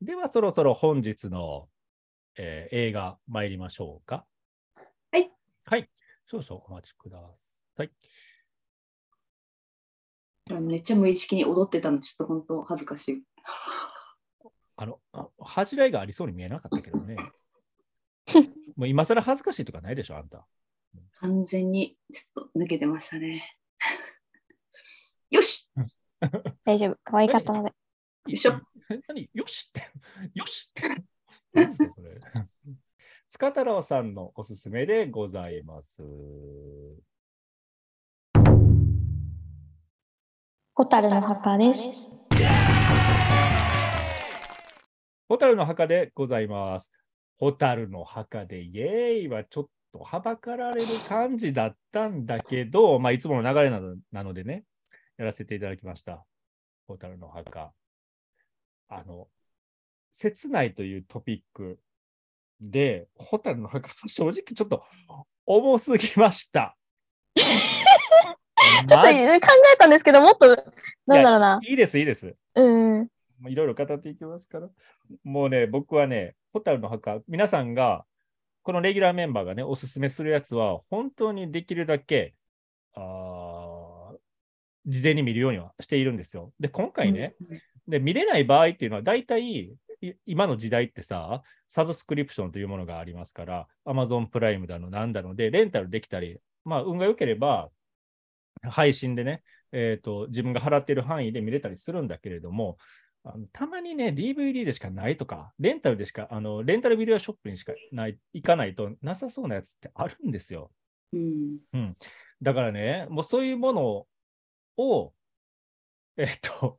では、そろそろ本日の、えー映画参りましょうか。はい。はい。少々お待ちください。めっちゃ無意識に踊ってたの、ちょっと本当恥ずかしい。あの、あ恥じらいがありそうに見えなかったけどね。もう今更恥ずかしいとかないでしょ、あんた。完全にちょっと抜けてましたね。よし大丈夫。可愛かったので。よいしょ。え何？よしって。よしって。何ですか、それ？塚太郎さんのおすすめでございます。ホタルの墓です。ホタルの墓でございます。ホタルの墓でイエーイはちょっとはばかられる感じだったんだけど、まあ、いつもの流れなのなのでね、やらせていただきました。ホタルの墓。あの、切ないというトピックで、ホタルの墓、正直ちょっと重すぎました。ちょっと考えたんですけど、もっと、なんだろうな。いいです、いいです。うん。いろいろ語っていきますから。もうね、僕はね、ホタルの墓、皆さんが、このレギュラーメンバーがね、おすすめするやつは、本当にできるだけ、あー事前に見るようにはしているんですよ。で、今回ね、で見れない場合っていうのは、大体、い今の時代ってさ、サブスクリプションというものがありますから、Amazon プライムだの、なんだので、レンタルできたり、まあ、運が良ければ、配信でね、えーと、自分が払っている範囲で見れたりするんだけれども、あのたまにね、DVD でしかないとか、レンタルでしか、あのレンタルビデオショップにしかない行かないとなさそうなやつってあるんですよ。うん。うん。だからね、もうそういうものを、えっと、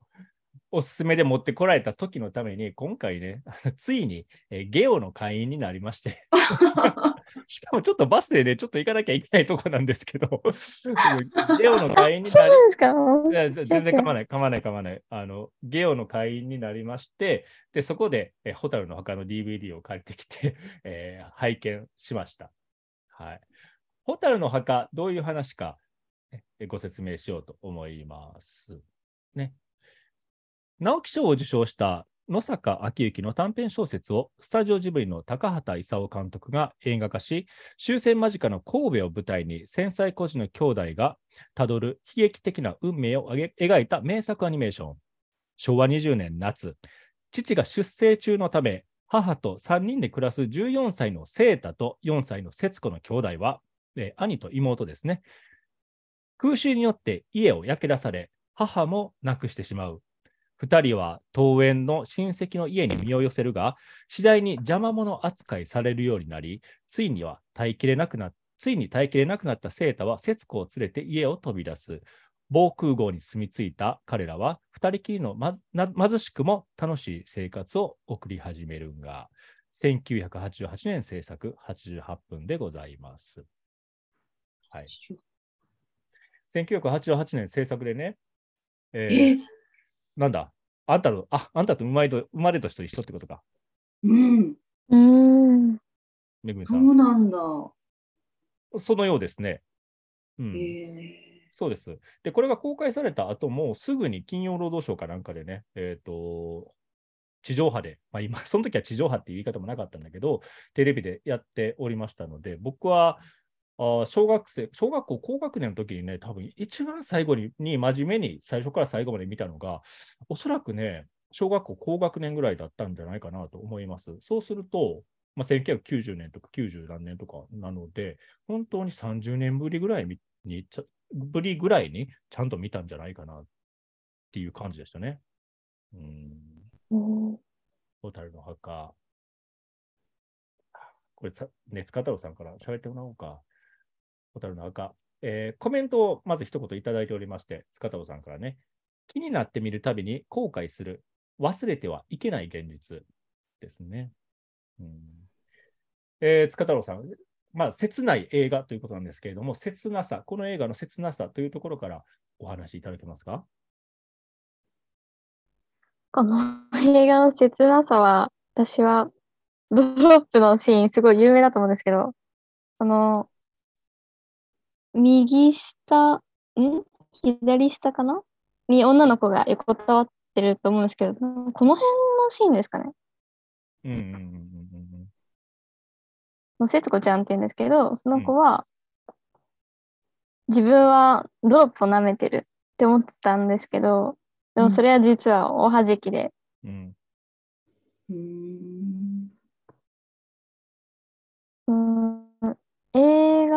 おすすめで持ってこられた時のために、今回ね、ついに、えーゲオの会員になりまして、しかもちょっとバスでね、ちょっと行かなきゃいけないとこなんですけど、ゲオの会員になりなんですか？いやぜ全然構わない、構わない、構わない。あの、ゲオの会員になりまして、で、そこで、えホタルの墓の DVD を借りてきて、えー拝見しました。はい。ホタルの墓、どういう話か、えご説明しようと思います。ね。直木賞を受賞した野坂昭之の短編小説をスタジオジブリの高畑勲監督が映画化し、終戦間近の神戸を舞台に繊細孤児の兄弟がたどる悲劇的な運命を描いた名作アニメーション。昭和20年夏、父が出征中のため、母と3人で暮らす14歳の聖太と4歳の節子の兄弟は、えー兄と妹ですね、空襲によって家を焼け出され、母も亡くしてしまう。二人は桃園の親戚の家に身を寄せるが、次第に邪魔者扱いされるようになり、ついには耐えきれなくなついに耐えきれなくなったセータは節子を連れて家を飛び出す。防空壕に住み着いた彼らは、二人きりのま貧しくも楽しい生活を送り始めるが、1988年制作88分でございます。はい。1988年制作でね、えーえ、なんだ？あんたの、あ、あんたと生まれと生まれ年と一緒ってことか。うん。うーん。めぐみさ。そうんなんだ。そのようですね。うん。えそうです。で、これが公開された後も、すぐに金曜労働省かなんかでね、えっ、と、地上波で、まあ今、その時は地上波っていう言い方もなかったんだけど、テレビでやっておりましたので、僕は、あー小学生、小学校高学年の時にね、多分一番最後にに真面目に最初から最後まで見たのが、おそらくね、小学校高学年ぐらいだったんじゃないかなと思います。そうすると、まあ、1990年とか90何年とかなので、本当に30年ぶりぐらいににちゃぶりぐらいにちゃんと見たんじゃないかなっていう感じでしたね。うん。うんホタルの墓。これさ、ね、塚太郎さんから喋ってもらおうか。ホタルの墓。えーコメントをまず一言いただいておりまして、塚太郎さんからね、気になってみるたびに後悔する、忘れてはいけない現実。ですね。うん。えー塚太郎さん、まあ、切ない映画ということなんですけれども、切なさ、この映画の切なさというところからお話しいただけますか？この映画の切なさは、私は、ドロップのシーン、すごい有名だと思うんですけど、この、右下、ん？左下かな？に女の子が横たわってると思うんですけど、この辺のシーンですかね？うんうんうんうんの節子ちゃんって言うんですけど、その子は、自分はドロップを舐めてるって思ってたんですけど、でもそれは実はおはじきで、うん。うん。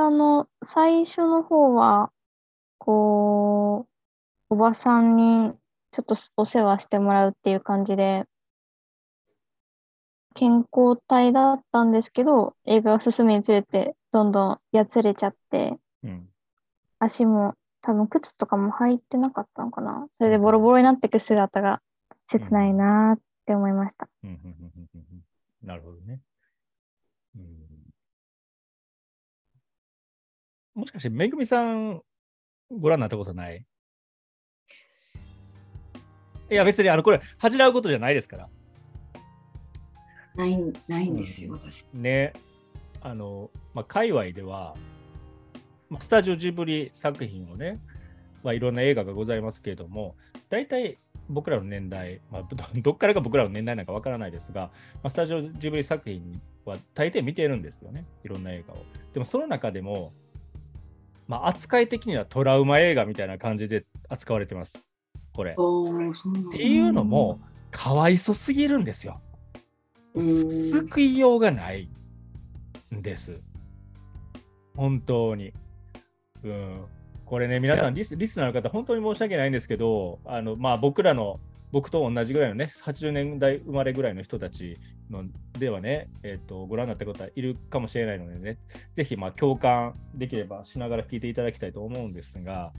映画の最初の方は、こう、おばさんにちょっとお世話してもらうっていう感じで、健康体だったんですけど、映画が進むにつれて、どんどんやつれちゃって、うん足も多分靴とかも履いてなかったのかな。それでボロボロになっていく姿が切ないなーって思いました。なるほどね。うんもしかして、めぐみさん、ご覧になったことない？いや、別に、あの、これ、恥じらうことじゃないですから。ないんないんですよ、私。ね。あの、まあ、界隈では、まあスタジオジブリ作品をね、まあ、いろんな映画がございますけれども、大体僕らの年代、まあ、ど どっからが僕らの年代なのかわからないですが、まあ、スタジオジブリ作品は大抵見てるんですよね、いろんな映画を。でもその中でも、まあ、扱い的にはトラウマ映画みたいな感じで扱われてます、これ。っていうのも、かわいそすぎるんですよ。うん救いようがないんです。本当に。うん、これね、皆さんリス、リスナーの方、本当に申し訳ないんですけど、あのまあ、僕らの、僕と同じぐらいのね、80年代生まれぐらいの人たちのではね、えっとご覧になった方いるかもしれないのでね、ぜひまあ共感できればしながら聞いていただきたいと思うんですが、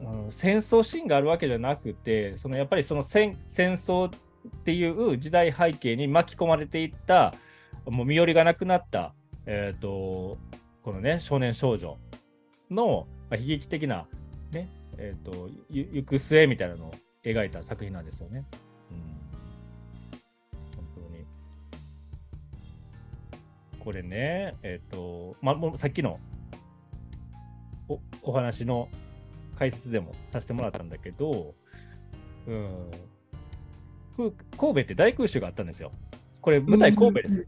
うん、戦争シーンがあるわけじゃなくて、そのやっぱりその戦戦争っていう時代背景に巻き込まれていった、もう身寄りがなくなった、えー、とこのね、少年少女の、悲劇的な、ねえー、とゆ行く末みたいなのを描いた作品なんですよね。うん、本当に。これね、えっ、と、まあ、もうさっきのおお話の解説でもさせてもらったんだけど、うん、ふ神戸って大空襲があったんですよ。これ舞台神戸です。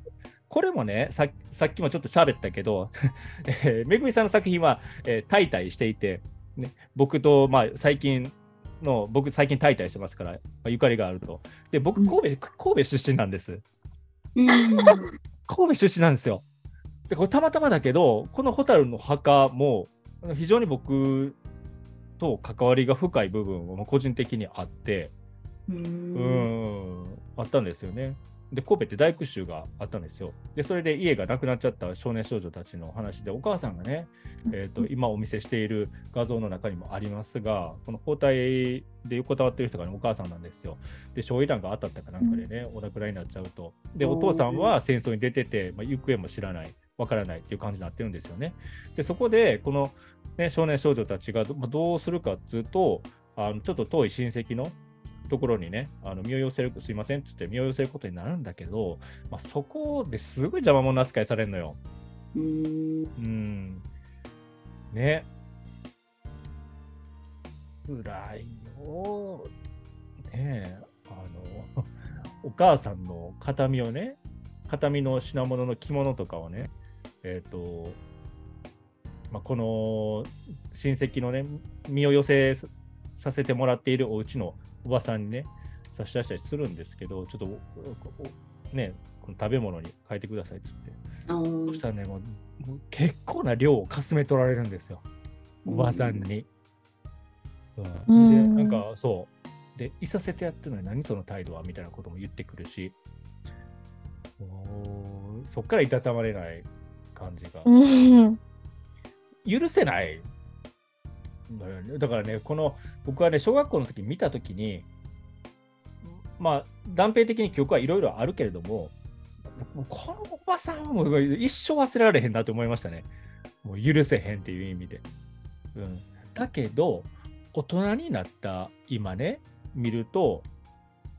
これもねさ、さっきもちょっと喋ったけど、えーめぐみさんの作品は、えー、タイタイしていて、ね、僕と、まあ、最近の、僕最近タイタイしてますから、まあ、ゆかりがあると。で、僕うん神戸、神戸出身なんです。うん神戸出身なんですよ。で、これたまたまだけど、この蛍の墓も非常に僕と関わりが深い部分も個人的にあって、ううんん、あったんですよね。で、神戸って大空襲があったんですよ。で、それで家がなくなっちゃった少年少女たちの話で、お母さんがね、えー、と今お見せしている画像の中にもありますが、この包帯で横たわってる人が、ね、お母さんなんですよ。で、焼夷弾が当たったかなんかでね、お亡くなりになっちゃうと。で、お父さんは戦争に出てて、まあ、行方も知らない、わからないっていう感じになってるんですよね。で、そこで、この、ね、少年少女たちがど,、まあ、どうするかっていうと、あのちょっと遠い親戚のところにね、あの身を寄せる、すいませんっつって身を寄せることになるんだけど、まあ、そこですごい邪魔者扱いされるのよ。うんうん。ね。辛いよ。ねえ、あの、お母さんの形見をね、形見の品物の着物とかをね、えっ、と、まあ、この親戚のね、身を寄せさせてもらっているお家のおばさんにね、差し出したりするんですけど、ちょっとね、この食べ物に変えてくださいっつって。そしたらね、もう結構な量をかすめ取られるんですよ、おばあさんに。う、うんんで、なんかそう。で、いさせてやってるのに何その態度はみたいなことも言ってくるし、そっからいたたまれない感じが。うん。許せないのよね。だからね、この僕はね、小学校の時見た時に、まあ、断片的に記憶はいろいろあるけれども、このおばさんも一生忘れられへんなと思いましたね。もう許せへんっていう意味で。うん、だけど、大人になった今ね、見ると、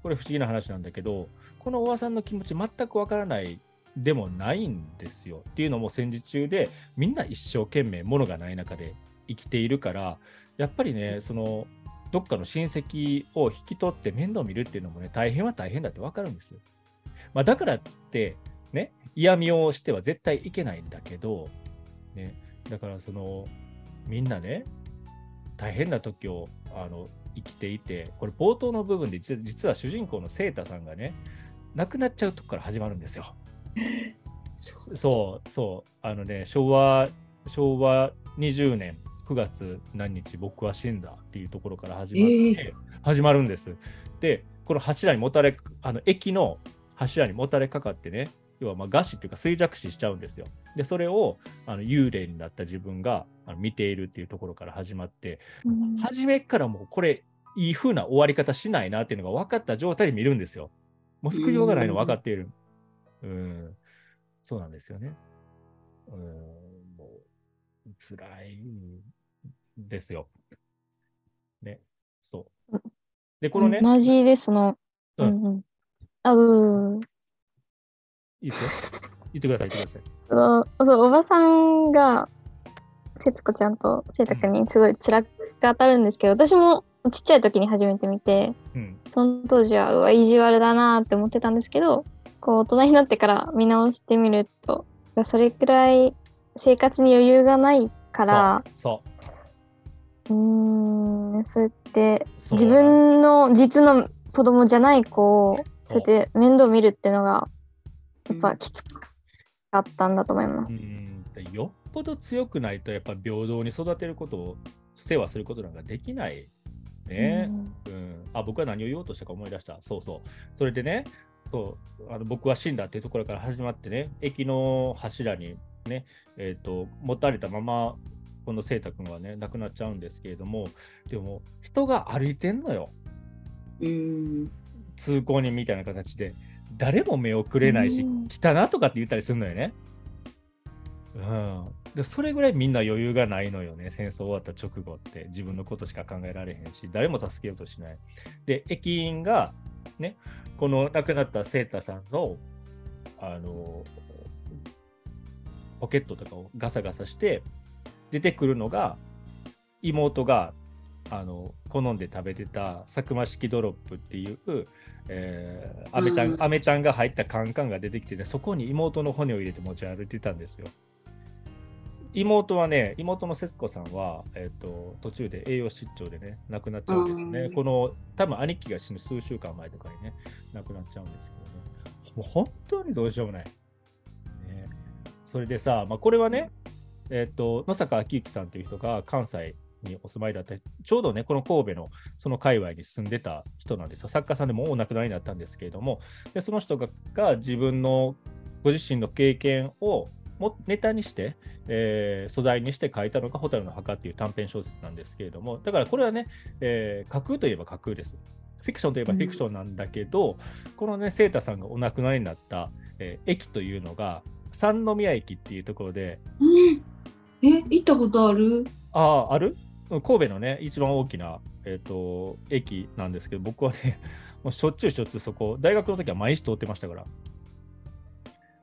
これ不思議な話なんだけど、このおばさんの気持ち全くわからないでもないんですよ。っていうのも戦時中でみんな一生懸命物がない中で生きているからやっぱりねそのどっかの親戚を引き取って面倒見るっていうのもね、大変は大変だって分かるんですよ。まあ、だからっつって、ね、嫌味をしては絶対いけないんだけど、ね、だからその、みんなね、大変な時をあの生きていて、これ冒頭の部分で実は主人公のセータさんがね、亡くなっちゃうとこから始まるんですよ。そうそうあのね昭和昭和20年9月何日僕は死んだっていうところから始まって、えー、始まるんです。でこの柱にもたれあの駅の柱にもたれかかってね要はまあ餓死っていうか衰弱死しちゃうんですよ。でそれをあの幽霊になった自分があの見ているっていうところから始まって、うん、初めからもうこれいい風な終わり方しないなっていうのが分かった状態で見るんですよ。もう救いようがないの分かっている。うん、そうなんですよね。うん、辛いですよ。ね、そう。で、このね。マジでその、うん、うん、あ、ういいですよ。言ってください、言ってください。そのそうおばさんが、節子ちゃんとせいたくんにすごい辛く当たるんですけど、私もちっちゃい時に初めて見て、うん、その当時はうわ意地悪だなって思ってたんですけどこう大人になってから見直してみるとそれくらい生活に余裕がないからう。うんそうやって自分の実の子供じゃない子をそう。やって面倒見るっていうのがやっぱきつかったんだと思います。よっぽど強くないとやっぱ平等に育てることを世話することなんかできないね、うん、うん、あ僕は何を言おうとしたか思い出した。そうそう。それでね、そうあの僕は死んだっていうところから始まってね、駅の柱にね、えーと、持たれたまま、この清太君はね、亡くなっちゃうんですけれども、でも、人が歩いてんのよ。うん通行人みたいな形で、誰も目をくれないし、来たなとかって言ったりするのよね。うん、でそれぐらいみんな余裕がないのよね、戦争終わった直後って、自分のことしか考えられへんし、誰も助けようとしない。で、駅員が、ね、この亡くなったセータさんの、あの、ポケットとかをガサガサして、出てくるのが、妹があの好んで食べてたサクマ式ドロップっていう、えー、アメちゃん、アメちゃんが入ったカンカンが出てきてね、そこに妹の骨を入れて持ち歩いてたんですよ。妹はね、妹の節子さんは、えーと、途中で栄養失調でね、亡くなっちゃうんですね。この、多分兄貴が死ぬ数週間前とかにね、亡くなっちゃうんですけどね。もう本当にどうしようもない。ね、それでさ、まあ、これはね、えっ、ー、と、野坂昭之さんという人が関西にお住まいだったちょうどね、この神戸のその界隈に住んでた人なんですよ。作家さんでもお亡くなりになったんですけれども、でその人がが自分のご自身の経験をもネタにして、えー、素材にして書いたのが「蛍の墓」っていう短編小説なんですけれども、だからこれはね、えー、架空といえば架空です。フィクションといえばフィクションなんだけど、うん、このね、セータさんがお亡くなりになった、えー、駅というのが、三宮駅っていうところで。うん、え、行ったことある？ああ、ある？神戸のね、一番大きな、えーと、駅なんですけど、僕はね、もうしょっちゅうしょっちゅうそこ、大学の時は毎日通ってましたから。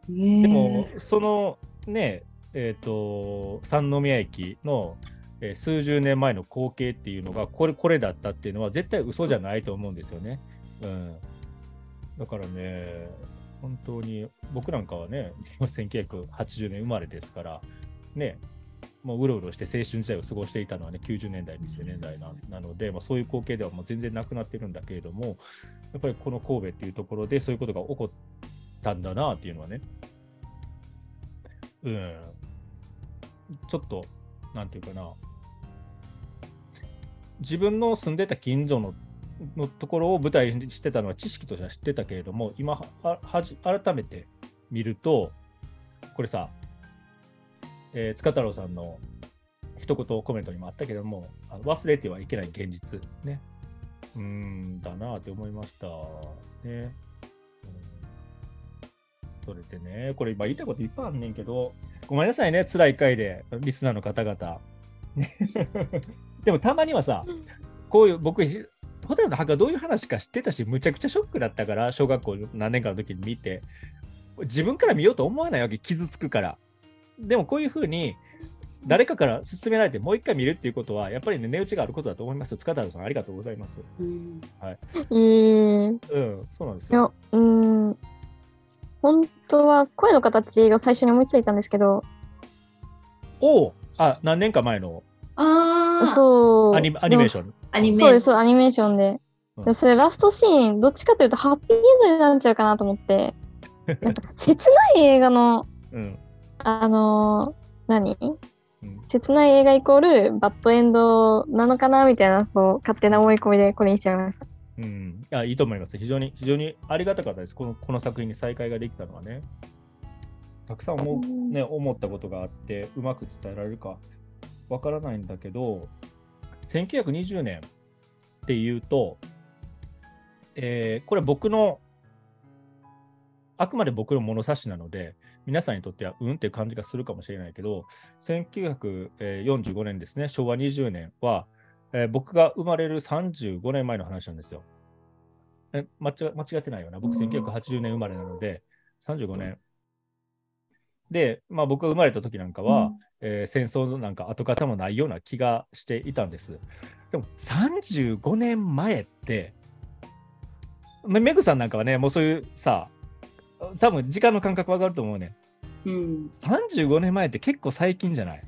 でも、そのね、えっ、ー、と、三宮駅の、えー、数十年前の光景っていうのが、これ、これだったっていうのは、絶対嘘じゃないと思うんですよね。うん。だからね、本当に、僕なんかはね、1980年生まれですから、ね、もううろうろして青春時代を過ごしていたのはね、90年代、2000年代ななので、まあ、そういう光景ではもう全然なくなってるんだけれども、やっぱりこの神戸っていうところでそういうことが起こったんだなっていうのはね、うん、ちょっと、なんていうかな、自分の住んでた近所ののところを舞台にしてたのは知識としては知ってたけれども、今ははじ、改めて見ると、これさ、えー、塚太郎さんの一言コメントにもあったけども、忘れてはいけない現実ね。うん、だなって思いました。ね。それでね、これ今言いたいこといっぱいあんねんけど、ごめんなさいね、辛い回で、リスナーの方々。でもたまにはさ、こういう僕、ホテルの墓どういう話か知ってたし、むちゃくちゃショックだったから、小学校何年かの時に見て、自分から見ようと思わないわけ、傷つくから。でもこういうふうに、誰かから勧められてもう一回見るっていうことは、やっぱりね、値打ちがあることだと思います。塚田さん、ありがとうございます。うんえー、うん、そうなんですいやよ。、うーん。本当は声の形が最初に思いついたんですけど、おおあ、何年か前のああ、そう。アニアニメーション。アニメそうです、そう、アニメーションで。うんでもそれラストシーン、どっちかというとハッピーエンドになっちゃうかなと思って、なんか切ない映画の、うん。あのー何？うん切ない映画イコールバッドエンドなのかなみたいなこう勝手な思い込みでこれにしちゃいました。うん、いやいいと思います。非常に、非常にありがたかったです。このこの作品に再会ができたのはね。たくさん思ね、思ったことがあって、うまく伝えられるかわからないんだけど、1920年っていうと、えーこれ僕の、あくまで僕の物差しなので、皆さんにとってはうんっていう感じがするかもしれないけど、1945年ですね、昭和20年は、えー僕が生まれる35年前の話なんですよ。え間違間違ってないよな。僕、1980年生まれなので、35年。で、まあ、僕が生まれた時なんかは、えー戦争のなんか跡形もないような気がしていたんです。でも、35年前って、めメグさんなんかはね、もうそういうさ、多分時間の感覚わかると思うね。うん。35年前って結構最近じゃない？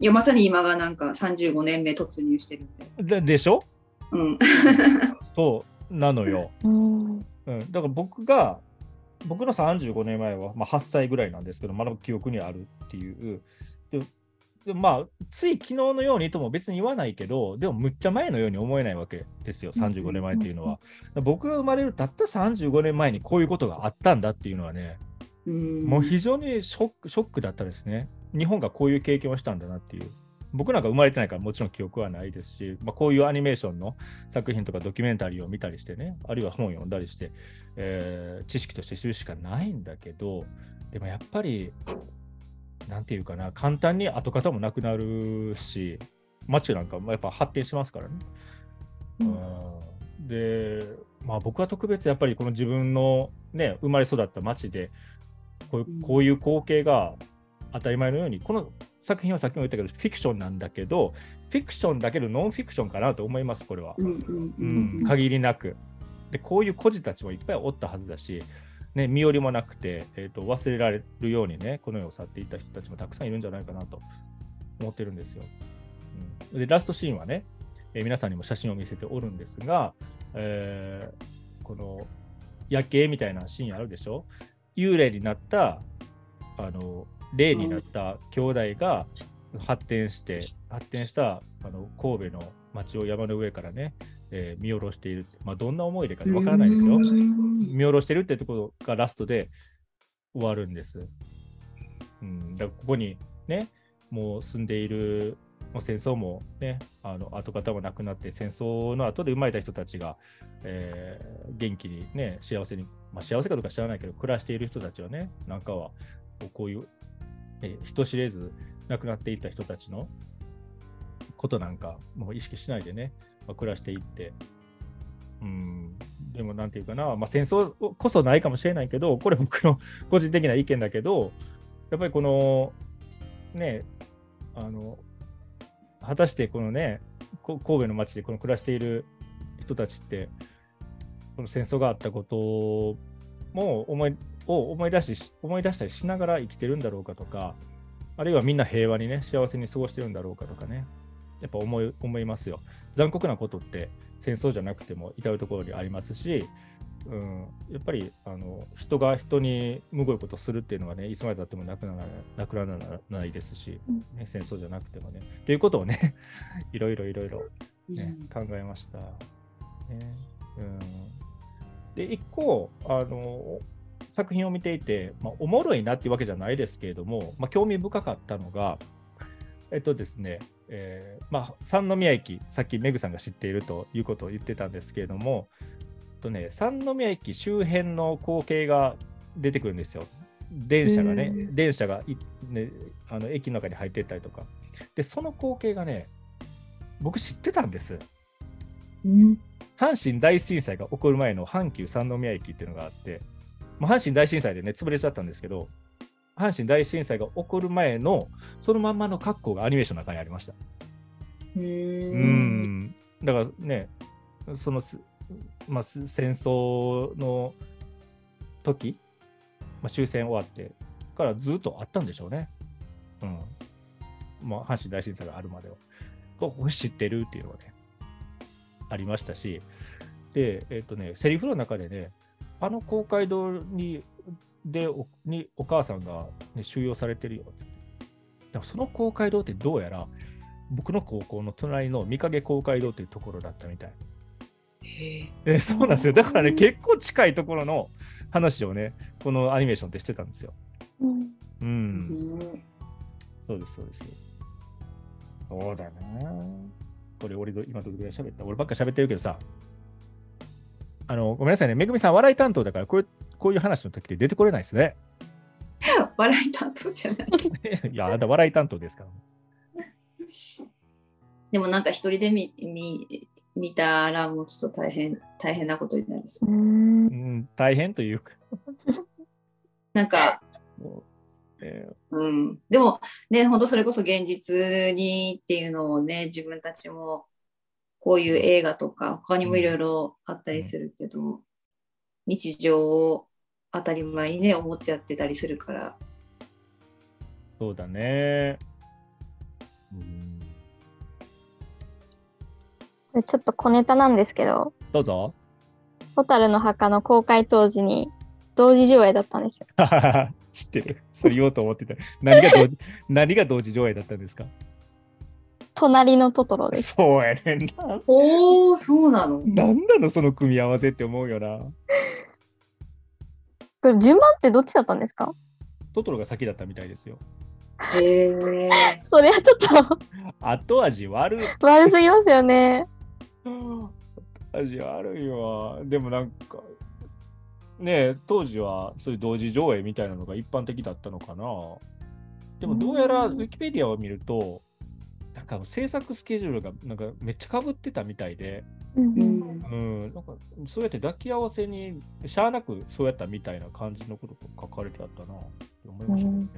いや、まさに今がなんか35年目突入してるんで。ででしょ？うん。そうなのよ。うん。うん、だから僕が、僕の35年前は、まあ、8歳ぐらいなんですけど、まだ記憶にあるっていう。ででまあ、つい昨日のようにとも別に言わないけど、でもむっちゃ前のように思えないわけですよ、35年前っていうのは。僕が生まれるたった35年前にこういうことがあったんだっていうのはね、うんもう非常にショックショックだったですね。日本がこういう経験をしたんだなっていう。僕なんか生まれてないからもちろん記憶はないですし、まあ、こういうアニメーションの作品とかドキュメンタリーを見たりしてね、あるいは本を読んだりして、えー知識として知るしかないんだけど、でもやっぱり、なんていうかな、簡単に跡形もなくなるし、街なんかもやっぱ発展しますからね。うん。で、まあ、僕は特別やっぱりこの自分の、ね、生まれ育った町でこうこういう光景が当たり前のように、この作品はさっきも言ったけどフィクションなんだけどフィクションだけどノンフィクションかなと思いますこれは、限りなく。でこういう孤児たちもいっぱいおったはずだし、ね、身寄りもなくて、えー、と忘れられるようにねこの世を去っていった人たちもたくさんいるんじゃないかなと思ってるんですよ、うん、でラストシーンはね、えー皆さんにも写真を見せておるんですが、えーこの夜景みたいなシーンあるでしょ？幽霊になったあの霊になった兄弟が発展して、発展したあの神戸の町を山の上からね、えー見下ろしている、まあ、どんな思い出かわからないですよ。うん見下ろしてるってところがラストで終わるんです。うん、だここにね、もう住んでいる、もう戦争もね、あの跡形もなくなって、戦争の後で生まれた人たちが、えー元気にね、幸せに、まあ、幸せかどうか知らないけど、暮らしている人たちはね、なんかは、こういう、えー人知れず亡くなっていった人たちのことなんか、もう意識しないでね、まあ、暮らしていって、うん、でもなんていうかな、まあ、戦争こそないかもしれないけど、これ僕の 個人的な意見だけど、やっぱりこの、ね、あの、果たしてこのね、神戸の町でこの暮らしている人たちって、この戦争があったことも思いを思い出し、思い出したりしながら生きてるんだろうかとか、あるいはみんな平和にね、幸せに過ごしてるんだろうかとかね、やっぱ思い思いますよ。残酷なことって戦争じゃなくても至るところにありますし、うん、やっぱりあの人が人にむごいことするっていうのはね、いつまでたってもなくならなくならないですし、うんね、戦争じゃなくてもね。ということをね、いろいろいろいろ、ねうん考えました。ねうん、で、一個あの、作品を見ていて、まあ、おもろいなっていうわけじゃないですけれども、まあ、興味深かったのが、えっとですね、えーまあ、三宮駅、さっきメグさんが知っているということを言ってたんですけれども、えっとね、三宮駅周辺の光景が出てくるんですよ。電車がね電車がい、ね、あの駅の中に入ってったりとか。で、その光景がね、僕知ってたんです。うん阪神大震災が起こる前の阪急三宮駅っていうのがあって、まあ、阪神大震災でね、潰れちゃったんですけど、阪神大震災が起こる前のそのまんまの格好がアニメーションの中にありました。う。うんんだからね、そのす、まあ、す戦争の時、まあ、終戦終わってからずっとあったんでしょうね。うん。まあ、阪神大震災があるまでは。ここ知ってるっていうのがね、ありましたし、で、えっ、とね、セリフの中でね、あの公会堂にでおにお母さんが、ね、収容されてるよって。でもその公会堂ってどうやら、僕の高校の隣の御影公会堂っていうところだったみたい。へえ。えそうなんですよ。だからね、うん結構近いところの話をね、このアニメーションってしてたんですよ。うんう。うんん。そうです、そうです。そうだな。これ、俺ど、今どれぐらい喋った俺ばっか喋ってるけどさ、あの、ごめんなさいね、めぐみさん、笑い担当だから、こういうこういう話の時って出てこれないですね。笑い担当じゃない。いや、あなた笑い担当ですから。でもなんか一人で見見見たらもうちょっと大変大変なことになりそうう。んうん、大変というか、なんか、えうん。でもね、本当それこそ現実にっていうのをね、自分たちもこういう映画とか他にもいろいろあったりするけど、日常を当たり前にね、思っちゃってたりするから。ーそうだね。うん、ちょっと小ネタなんですけど、どうぞ。蛍の墓の公開当時に同時上映だったんですよ。知ってる。それ言おうと思ってた。何が何が同時上映だったんですか？隣のトトロです。そうやねんな。おー、そうなの？なんなのその組み合わせって思うよな。これ順番ってどっちだったんですか？トトロが先だったみたいですよ。へえ。それはちょっと 後味悪い。悪すぎますよね。後味悪いわ。でもなんか、ねえ、当時はそういう同時上映みたいなのが一般的だったのかな。でもどうやらウィキペディアを見ると、か制作スケジュールがなんかめっちゃかぶってたみたいで、うんううんなんかそうやって抱き合わせにしゃあなくそうやったみたいな感じのことが書かれてあったなって思いましたけどね。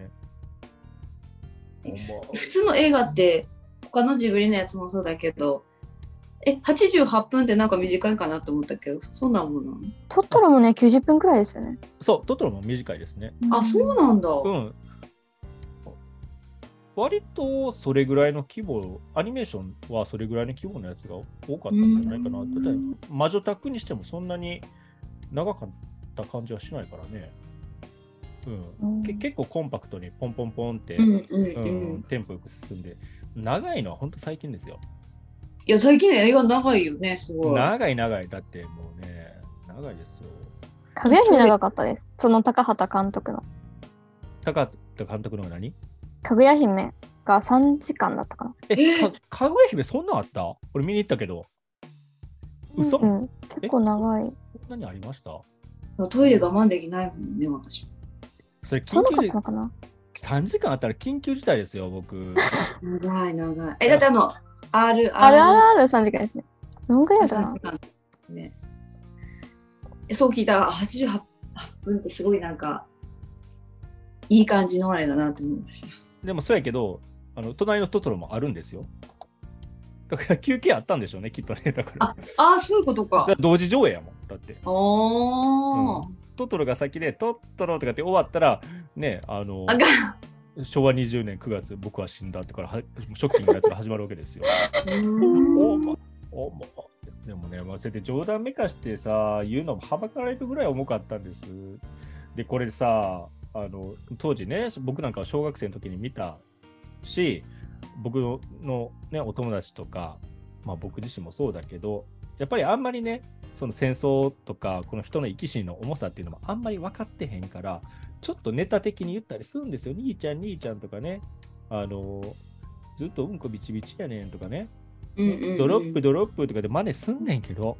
ほんま普通の映画って他のジブリのやつもそうだけど、え、88分ってなんか短いかなと思ったけど、そんなもんなの？トトロもね、90分くらいですよね。そう、トトロも短いですね。あ、そうなんだ。うん。割とそれぐらいの規模、アニメーションはそれぐらいの規模のやつが多かったんじゃないかな。うんだって魔女宅にしてもそんなに長かった感じはしないからね。うん。うんけ結構コンパクトにポンポンポンって、うんうん。テンポよく進んで、長いのは本当最近ですよ。いや、最近の映画長いよね、すごい。長い長い。だってもうね、長いですよ。かぐや姫長かったです。その高畑監督の。高田監督のが何？かぐや姫が3時間だったかな。え、かかぐや姫そんなんあった？俺見に行ったけど。嘘、こうん、結構長い。んなにありました？トイレ我慢できないもんね、私。それそんなかった緊急事のかな？3時間あったら緊急事態ですよ、僕。長い長い。え、だってあの、R、あるあるある3時間ですね。どんくらいだったか3な時間ね。えそう聞いたら、あ88分ってすごいなんか、いい感じのあれだなって思いました。でもそうやけど、あの隣のトトロもあるんですよ。だから休憩あったんでしょうね、きっとね。だから。あ、あーそういうことか。同時上映やもん。だって。おー。トトロが先で、トットロとかって終わったら、ね、あの、昭和20年9月、僕は死んだってからは、ショッキングなやつが始まるわけですよ。おま、おま。でもね、まあ、そうやって冗談めかしてさ、言うのもはばかられるぐらい重かったんです。で、これさ、あの当時ね、僕なんかは小学生の時に見たし、僕のの、ね、お友達とか、まあ、僕自身もそうだけど、やっぱりあんまりね、その戦争とか、この人の生き死にの重さっていうのもあんまり分かってへんから、ちょっとネタ的に言ったりするんですよ。兄ちゃん、兄ちゃんとかね、あのずっとうんこビチビチやねんとかね、ドロップドロップとかで真似すんねんけど、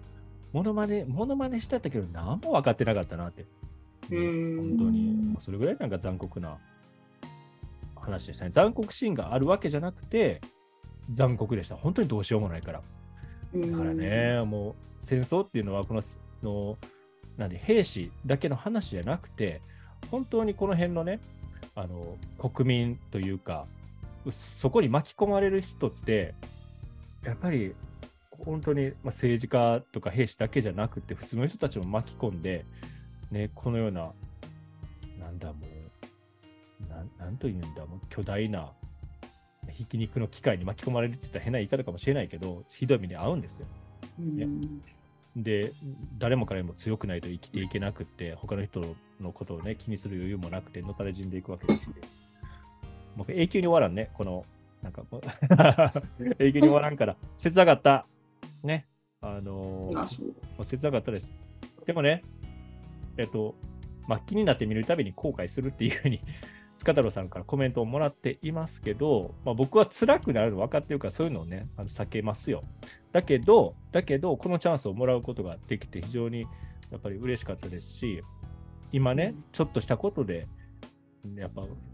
モノマネ、モノマネしてたけど、何も分かってなかったなって。うん本当に、それぐらいなんか残酷な話でしたね。残酷シーンがあるわけじゃなくて、残酷でした。本当にどうしようもないから。だからね、もう戦争っていうのは、この、のなんで兵士だけの話じゃなくて、本当にこの辺のね、あの国民というか、そこに巻き込まれる人って、やっぱり本当にまあ政治家とか兵士だけじゃなくて、普通の人たちも巻き込んで、ね、このような、なんだもう、なんなんというんだ、もう巨大なひき肉の機械に巻き込まれるって言ったら変な言い方かもしれないけど、ひどい目に遭うんですよ。うんで、誰も彼も強くないと生きていけなくって、他の人のことをね、気にする余裕もなくて、のたれ死んでいくわけですよ。もう永久に終わらんね、この、なんか 永久に終わらんから、切なかった。ね。あのー切なかったです。でもね、えっと、まあ、気になって見るたびに後悔するっていうふうに、塚太郎さんからコメントをもらっていますけど、まあ、僕は辛くなるの分かってるから、そういうのをね、あの避けますよ。だけど、だけど、このチャンスをもらうことができて、非常にやっぱり嬉しかったですし、今ね、ちょっとしたことで、やっぱ、うん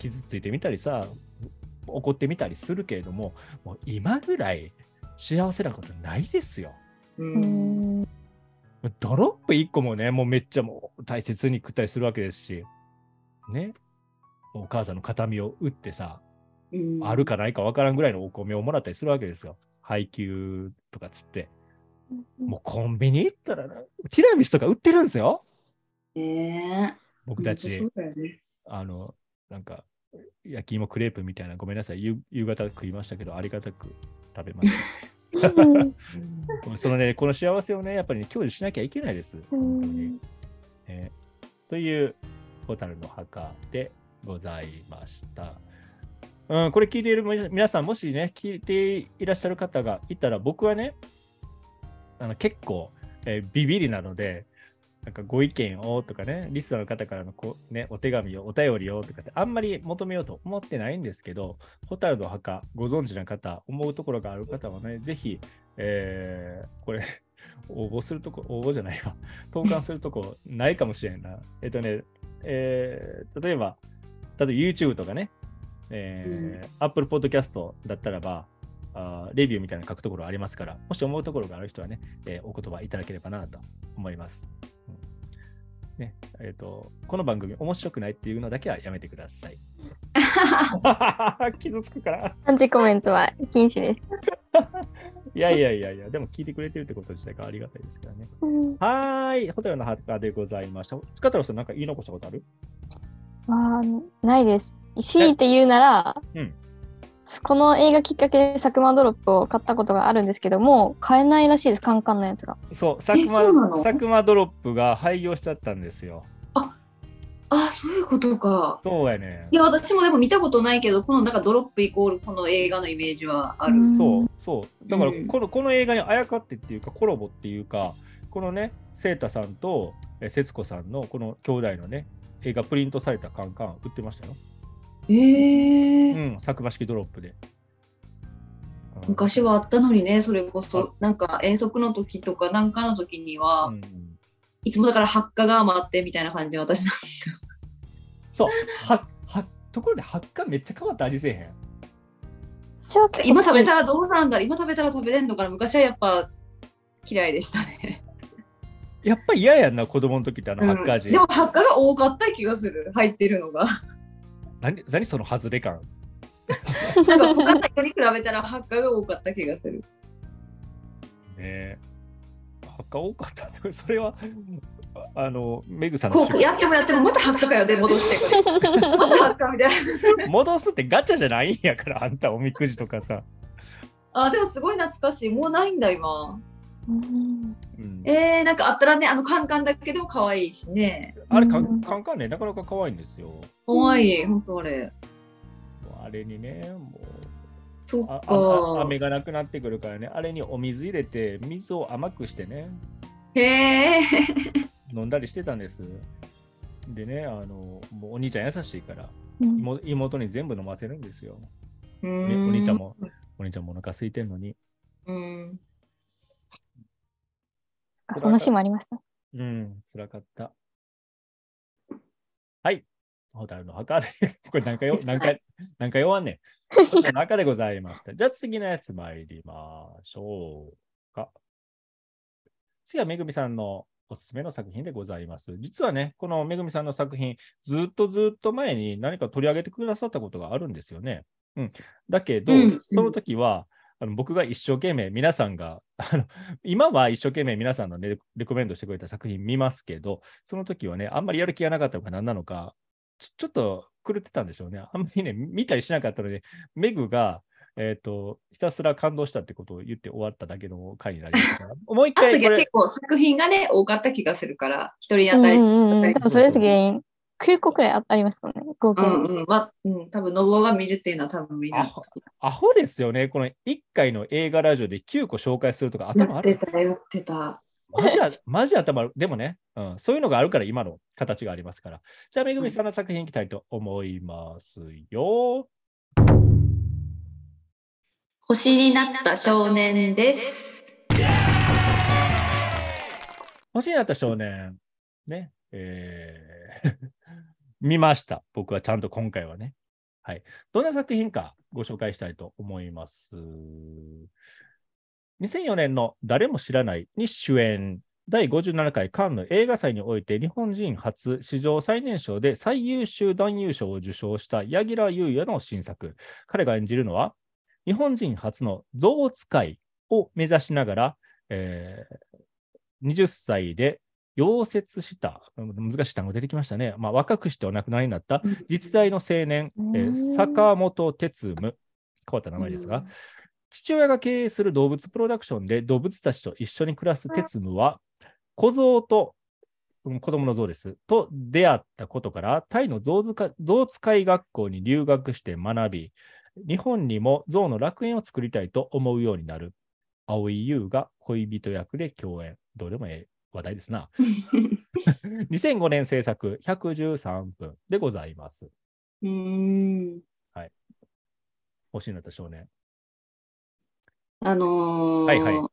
傷ついてみたりさ、怒ってみたりするけれども、もう今ぐらい幸せなことないですよ。ううんん。ドロップ1個もね、もうめっちゃもう大切に食ったりするわけですし、ね、お母さんの形見を打ってさ、うんあるかないかわからんぐらいのお米をもらったりするわけですよ。配給とかつって。もうコンビニ行ったらな、ティラミスとか売ってるんですよ。ねえ僕たちねあの、なんか、焼き芋クレープみたいな、ごめんなさい、夕夕方食いましたけど、ありがたく食べました。そのね、この幸せをね、やっぱり、ね、享受しなきゃいけないです。本当に。えーという、ホタルの墓でございました。うん、これ聞いている皆皆さん、もしね、聞いていらっしゃる方がいたら、僕はね、あの結構、えービビりなので、なんかご意見をとかね、リスナーの方からのこう、ね、お手紙を、お便りをとかって、あんまり求めようと思ってないんですけど、ホタルの墓、ご存知な方、思うところがある方はね、ぜひ、えーこれ、応募するとこ、応募じゃないわ、投函するとこないかもしれんな。えっとね、えー例えば、例えば YouTube とかね、えー Apple Podcast だったらば、あーレビューみたいなの書くところありますから、もし思うところがある人はね、えーお言葉いただければなと思います。うんねえー、とこの番組面白くないっていうのだけはやめてください。傷つくから。アンチコメントは禁止です。いやいやいやいや、でも聞いてくれてるってこと自体がありがたいですからね。うんはーい、ホテルの墓でございました。塚太郎さん、なんか言い残したことある？まあ、ないです。強いて言うなら、うんこの映画きっかけでサクマドロップを買ったことがあるんですけども、買えないらしいです、カンカンのやつが。そう、佐久間佐久間ドロップが廃業しちゃったんですよ。あそういうことかそうやねい。や私もでも見たことないけどこのなんかドロップイコールこの映画のイメージはある、うんそう、そう。だからうんこの、この映画にあやかってっていうか、コラボっていうか、このね、セータさんとえ節子さんのこの兄弟のね、映画プリントされたカンカン売ってましたよ。えー。うん、佐久間式ドロップで。うん。昔はあったのにねそれこそなんか遠足の時とかなんかの時には、うんうん。いつもだから発火が余ってみたいな感じで私なんかそう、は、は、ところで発火めっちゃ変わった味せえへん。今食べたらどうなんだろう。今食べたら食べれんのかな。昔はやっぱ嫌いでしたね、やっぱ嫌やんな、子供の時ってあのうん。発火味。でも発火が多かった気がする。入ってるのが何何その外れ感？なんか他の人に比べたら発火が多かった気がするねえ。発火多かったって。それは、ああの、メグさんのこうやってもやってもまた発火かよで戻してこれ また発火みたいな戻すってガチャじゃないんやから、あんたおみくじとかさ。あでもすごい懐かしいもうないんだ今うん。うん、えー、なんかあったらねあのカンカンだけでも可愛いしね。あれカン、うん。カンカンね、なかなか可愛いんですよ。可愛い本当あれ。あれにね、もう。そっああか雨がなくなってくるからね、あれにお水入れて、水を甘くしてね、へえ。飲んだりしてたんです。でね、あの、もうお兄ちゃん優しいから、うん。妹妹に全部飲ませるんですよ。おね、お兄ちゃんも、お兄ちゃんもお腹空いてんのに。うんそんなシーンもありました。うん、辛かった。はい。ホタルの墓で、これ何回よ、何回、何回終わんねん。ホタルの墓でございました。じゃあ次のやつ参りましょうか。次はめぐみさんのおすすめの作品でございます。実はね、このめぐみさんの作品、ずっとずっと前に何か取り上げてくださったことがあるんですよね。うん、だけど、うんその時は、あの僕が一生懸命皆さんが あの、今は一生懸命皆さんの、ね、レコメンドしてくれた作品見ますけど、その時はね、あんまりやる気がなかったのか何なのか、ちょちょっと狂ってたんでしょうね。あんまりね、見たりしなかったので、メグが、えっ、と、ひたすら感動したってことを言って終わっただけの回になりましたから。もう一回これ結、構作品がね、多かった気がするから、一人当たり。うんうんうんうん。当たり多分それです原因。9個くらいあありますもんね。合計。うんうん。まあ、うん、多分、ノブオが見るっていうのは多分無理なアホですよね。この1回の映画ラジオで9個紹介するとか頭やある。ってた、やってた。マジあマジ頭ある。でもね、うん、そういうのがあるから今の形がありますから。じゃあ、めぐみさんの作品いきたいと思いますよ。星になった少年です。星になった少年。ね。えー 見ました。僕はちゃんと今回はね。はい。どんな作品かご紹介したいと思います。2004年の誰も知らないに主演。第57回カンヌ映画祭において日本人初史上最年少で最優秀男優賞を受賞した柳楽優弥の新作。彼が演じるのは日本人初の象使いを目指しながら、えー20歳で溶接した、うん難しい単語出てきましたね。まあ、若くしてお亡くなりになった実在の青年、えーうん。坂本哲夢、変わった名前ですが、父親が経営する動物プロダクションで動物たちと一緒に暮らす哲夢は、小象と、うん子供の象です、と出会ったことから、タイの象使象使い学校に留学して学び、日本にも象の楽園を作りたいと思うようになる。蒼井優が恋人役で共演。どうでもええ話題ですな。2005年制作113分でございます。うーん。星になった少年。あのーはいはい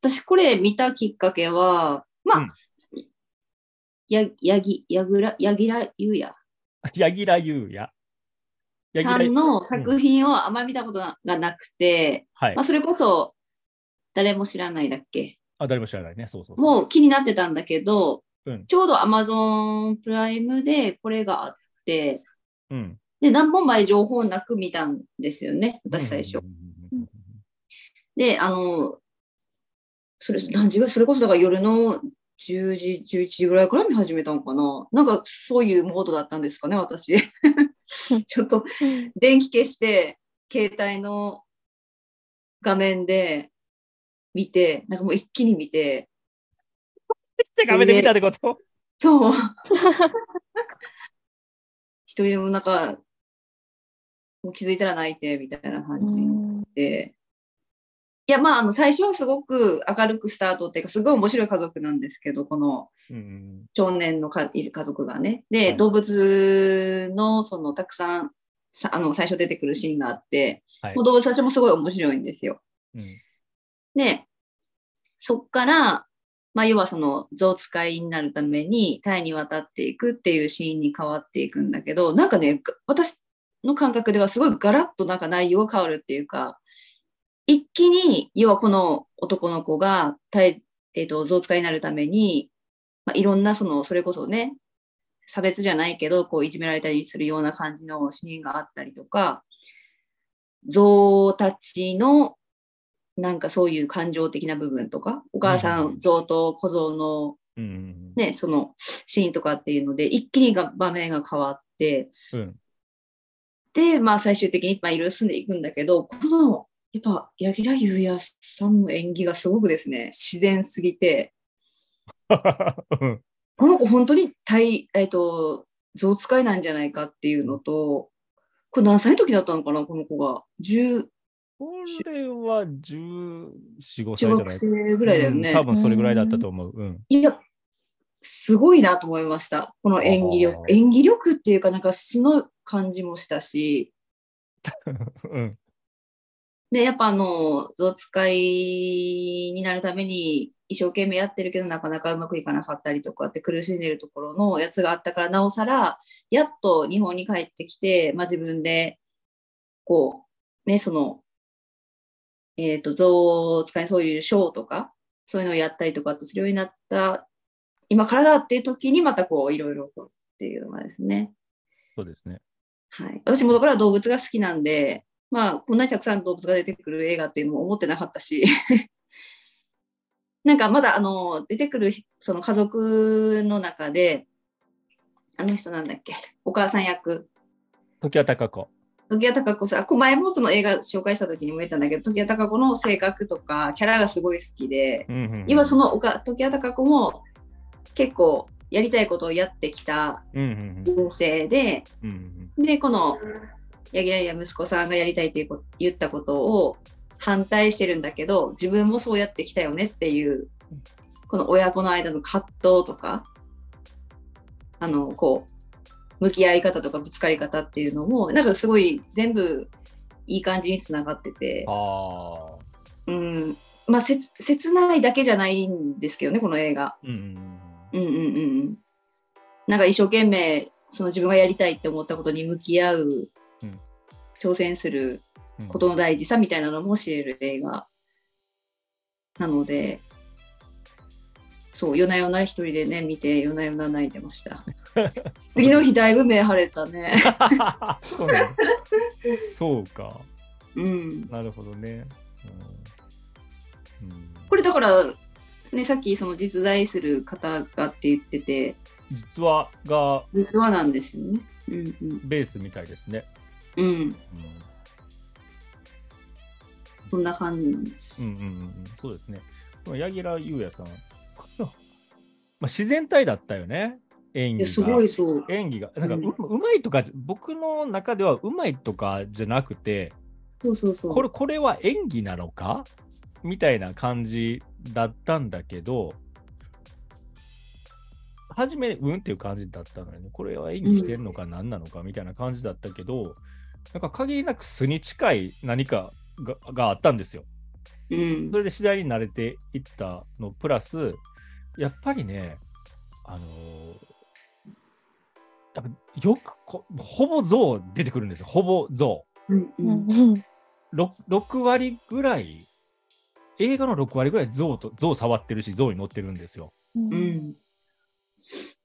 私これ見たきっかけは、まあ、うんや、やぎ、やぐら、やぎらゆうや柳楽優弥。柳さん楽の作品をあまり見たことがなくて、はいまあ、。それこそ、誰も知らないだっけ？あ、誰も知らないね。そうそうそう。もう気になってたんだけど、うんちょうど Amazon プライムでこれがあって、うん。で、何本前情報なく見たんですよね、私最初。で、あの、それ、何時ぐらい、それこそだから夜の10時、11時ぐらいから見始めたのかな。なんかそういうモードだったんですかね、私。ちょっと電気消して、携帯の画面で見て、なんかもう一気に見て、めっちゃ画面で見たってこと？そう。一人でもなんか、もう気づいたら泣いてみたいな感じうんで。いや、まあ、あの、最初はすごく明るくスタートっていうか、すごい面白い家族なんですけど、このうん少年のかいる家族がね。はで、い動物の、その、たくさん、さあの、最初出てくるシーンがあって、はいもう動物たちもすごい面白いんですよ。うんで、そっから、まあ、要はその象使いになるためにタイに渡っていくっていうシーンに変わっていくんだけど、なんかね、私の感覚ではすごいガラッとなんか内容が変わるっていうか、一気に、要はこの男の子がタイ、えー、と象使いになるために、まあ、いろんなその、それこそね、差別じゃないけど、こういじめられたりするような感じのシーンがあったりとか、象たちのなんかそういう感情的な部分とか、お母さうん。ん、象と小象のうん。うんね、そのシーンとかっていうので、一気にが場面が変わって、うん。で、まあ最終的にまあいろいろ進んでいくんだけど、この、やっぱ、柳楽優弥さんの演技がすごくですね、自然すぎて、う んこの子本当に対、えっ、と、象使いなんじゃないかっていうのと、これ何歳の時だったのかな、この子が。10、これは14、5歳じゃない生ぐらいだよね。うん多分それぐらいだったと思う。うん。いや、すごいなと思いました。この演技あ力。ー演技力っていうか、なんか素の感じもしたし、うん。で、やっぱあの、象使いになるために一生懸命やってるけど、なかなかうまくいかなかったりとかって苦しんでるところのやつがあったから、なおさら、やっと日本に帰ってきて、まあ、自分で、こう、ね、その、えっ、と、象使いにそういうショーとか、そういうのをやったりとかするようになった、今からだっていう時にまたこういろいろ起こるっていうのがですね。そうですね。はい。私もだから動物が好きなんで、まあ、こんなにたくさん動物が出てくる映画っていうのも思ってなかったし、なんかまだあの出てくるその家族の中で、あの人なんだっけ、お母さん役、時は高子。時矢貴子さん、前もその映画紹介した時にも言ったんだけど、時矢貴子の性格とかキャラがすごい好きで、うんうんうん。今そのおか時矢貴子も結構やりたいことをやってきた人生で、うんで、この柳楽や息子さんがやりたいっていうこ言ったことを反対してるんだけど、自分もそうやってきたよねっていう、この親子の間の葛藤とか、あの、こう、向き合い方とかぶつかり方っていうのも、なんかすごい全部いい感じにつながってて。うん、まあ、せつ切ないだけじゃないんですけどね、この映画。うんうんうんうん。なんか一生懸命その自分がやりたいって思ったことに向き合う、うん挑戦するうん。ことの大事さみたいなのも知れる映画なので、そう、夜な夜な一人でね、見て夜な夜な泣いてました。次の日だいぶ目腫れたね。そうなのそうか。うん。なるほどね。うんうんこれだから、ね、さっきその実在する方がって言ってて、実話が実話なんですよね。うんベースみたいですね。うん。うん。うんそんな感じなんです。うんうんうんうん、そうですね。この柳楽優弥さん、まあ、自然体だったよね、演技が。すごいそう。演技が。なんかう,、ううんまいとか、僕の中ではうまいとかじゃなくて、そうそうそう。これこれは演技なのか？みたいな感じだったんだけど、初め、うんっていう感じだったのよね。これは演技してんのか何なのか？みたいな感じだったけど、なんか限りなく素に近い何かががあったんですよ。うんそ。れで次第に慣れていったのプラス、やっぱりね、あのーやっぱよくこ、ほぼ像出てくるんですよ。ほぼ像。うんううんん 6, 6割ぐらい、映画の6割ぐらい像と像触ってるし、像に乗ってるんですよ。うんうん。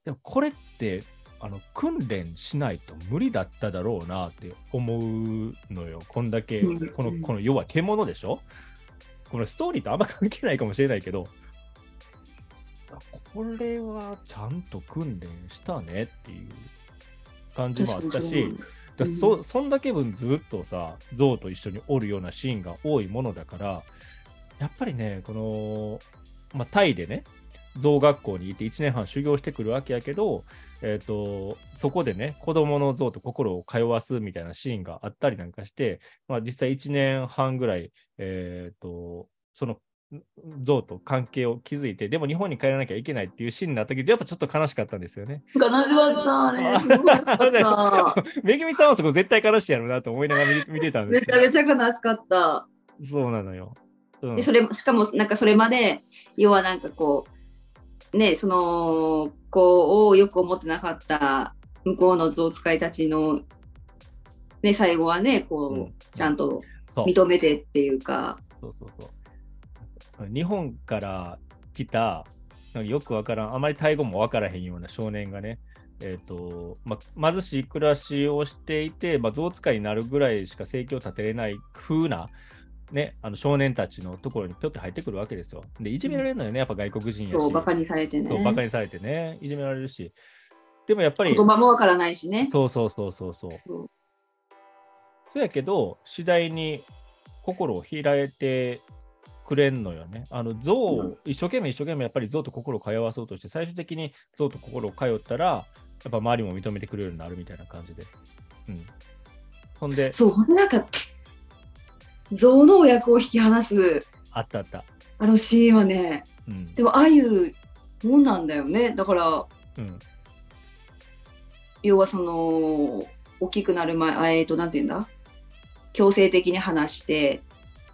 でもこれって、あの訓練しないと無理だっただろうなって思うのよ。こんだけ、うんこの、この要は獣でしょ？このストーリーとあんま関係ないかもしれないけど、これはちゃんと訓練したねっていう感じもあったし、だうん。そそんだけ分ずっとさ象と一緒におるようなシーンが多いものだからやっぱりねこの、まあ、タイでね象学校にいて1年半修行してくるわけやけど、えー、とそこでね子供の象と心を通わすみたいなシーンがあったりなんかして、まあ、実際1年半ぐらい、えー、とその象と関係を築いてでも日本に帰らなきゃいけないっていうシーンになったけどやっぱちょっと悲しかったんですよね。悲しかった、あれ。すごい悲しかった。めぐみさんはそこ絶対悲しいやろうなと思いながら見見てたんですけどめちゃめちゃ悲しかった。そうなのよ。うんで、それ、しかも、なんかそれまで、要はなんかこう、ね、その子をよく思ってなかった向こうの象使いたちの、ね、最後はね、こう、うんちゃんと認めてっていうか、そうそうそう。日本から来た、よくわからん、あまりタイ語もわからへんような少年がね、えーとま貧しい暮らしをしていて、まあ、象使いになるぐらいしか生計を立てれない風な、ね、あの少年たちのところにぴょって入ってくるわけですよ。で、いじめられるのよね、やっぱ外国人やし。そう、バカにされてね。そうバカにされてね、いじめられるし。でもやっぱり、言葉もわからないしね。そうそうそうそうそう。そうそうやけど、次第に心を開いてくれんのよね。あの象を、うん一生懸命一生懸命やっぱり象と心を通わそうとして、最終的に象と心を通ったら、やっぱ周りも認めてくれるようになるみたいな感じで。うん。ほんで、そう、ほんとなんか、象の親子を引き離す、あったあった。あのシーンはね、うん。でもああいうもんなんだよね。だから、うん、要はその、大きくなる前、あえっと、なんて言うんだ？強制的に話して、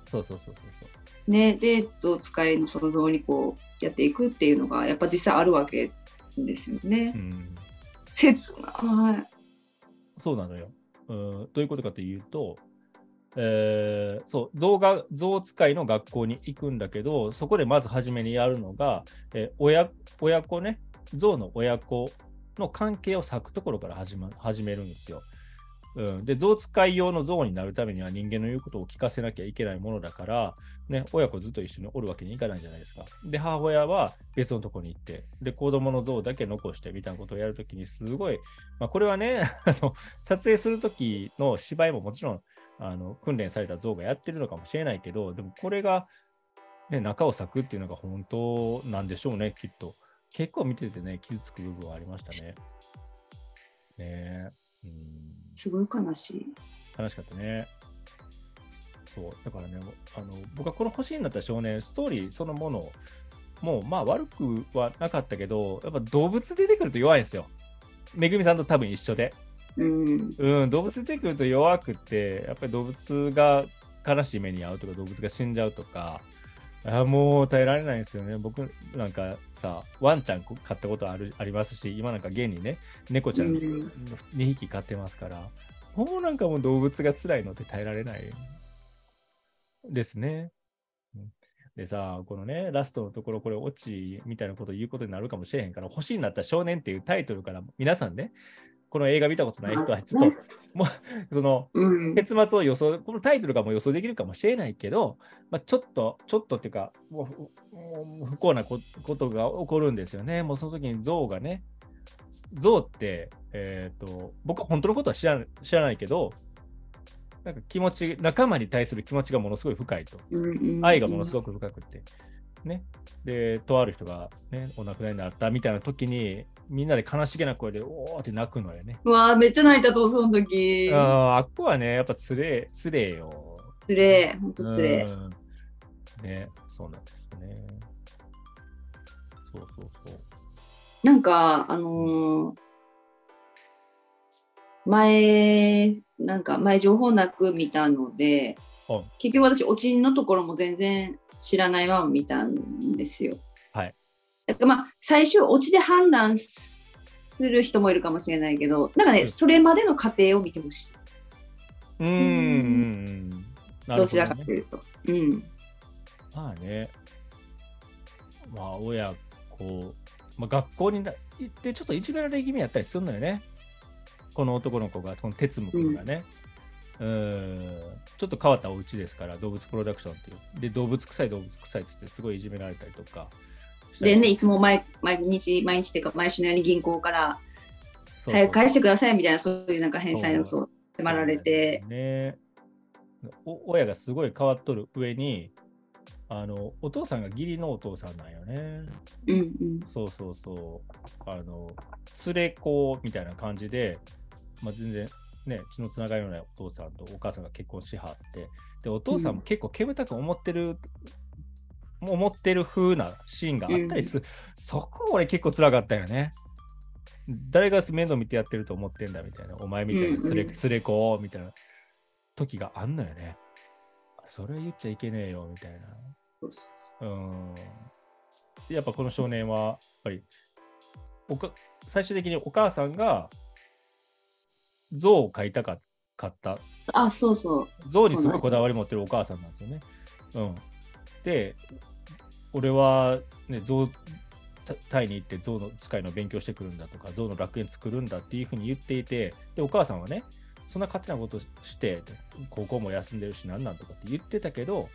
そうそうそうそう。ね、で、象使いのその象にこう、やっていくっていうのが、やっぱ実際あるわけですよねう。ん。切ない。そうなのよ。うん、どういうことかというと、えーそう象が象使いの学校に行くんだけどそこでまず初めにやるのが、えー親親子ね象の親子の関係を割くところから始,、ま、始めるんですよ。うん、で象使い用の象になるためには人間の言うことを聞かせなきゃいけないものだから、ね、親子ずっと一緒におるわけにいかないじゃないですか。で母親は別のとこに行ってで子供の象だけ残してみたいなことをやるときにすごい、まあ、これはね あの撮影するときの芝居ももちろんあの訓練された像がやってるのかもしれないけど、でもこれが、ね、中を咲くっていうのが本当なんでしょうね、きっと。結構見ててね、傷つく部分はありましたね。ねえ。うん、すごい悲しい。悲しかったね。そう、だからね、あの僕はこの星になった少年、ストーリーそのもの、もうまあ悪くはなかったけど、やっぱ動物出てくると弱いんですよ。めぐみさんと多分一緒で。うん。うん、動物出てくると弱くって、やっぱり動物が悲しい目に遭うとか、動物が死んじゃうとか、あもう耐えられないんですよね。僕なんかさ、ワンちゃん飼ったことあるありますし、今なんか現にね、猫ちゃん2匹飼ってますから、もうなんかもう動物が辛いのって耐えられないですね。うんでさ、このね、ラストのところ、これ、オチみたいなことを言うことになるかもしれへんから、星になった少年っていうタイトルから、皆さんね、この映画見たことない人は、ちょっと、もう、その、うん。結末を予想、このタイトルがもう予想できるかもしれないけど、まあ、ちょっと、ちょっとっていうか、もう不幸なこことが起こるんですよね。もうその時に象がね、象って、えっ、と、僕は本当のことは知ら知らないけど、なんか気持ち、仲間に対する気持ちがものすごい深いと。うん愛がものすごく深くって。ね。で、とある人がね、お亡くなりになったみたいな時に、みんなで悲しげな声で、おーって泣くのよね。うわーめっちゃ泣いたと、その時。あーあっこはね、やっぱつれ、つれよ。つれえ、ほんとつれね、そうなんですよね。そうそうそう。なんか、あのー前、なんか前情報なく見たのではい、結局私、オチのところも全然知らないまま見たんですよ。はい。だからまあ、最終、オチで判断する人もいるかもしれないけど、なんかね、うんそれまでの過程を見てほしい。うーんうん。なるほどちらかというと。うん。まあね。まあ、親子、まあ、学校にな行って、ちょっといじめられ気味やったりするのよね。この男の子が、この哲夢君がね。うーん、ちょっと変わったお家ですから、動物プロダクションっていう。で、動物臭い動物臭いっつって、すごいいじめられたりとか。でね、いつも毎毎日、毎日っていうか、毎週のように銀行から、早く返してくださいみたいな、そういうなんか返済のそう迫られて、ねお親がすごい変わっとる上にあのお父さんが義理のお父さんなんよねうんうん。そうそうそうあの連れ子みたいな感じで、まあ、全然ね血のつながりのないお父さんとお母さんが結婚しはってでお父さんも結構煙たく思ってる、思ってる風なシーンがあったりする、そこ俺結構辛かったよね。誰が面倒見てやってると思ってんだみたいな。お前みたいな連れ,、うんうん。連れ子をみたいな。時があんのよね。それは言っちゃいけねえよみたいな。そうそうそう。うん。やっぱこの少年はやっぱりおか最終的にお母さんが像を描いたかった？あ、そうそう。象にすごいこだわり持ってるお母さんなんですよね。うん、で俺は、ね、象タタイに行って象の使いの勉強してくるんだとか象の楽園作るんだっていうふうに言っていてでお母さんはねそんな勝手なことして高校も休んでるし何なんとかって言ってたけど、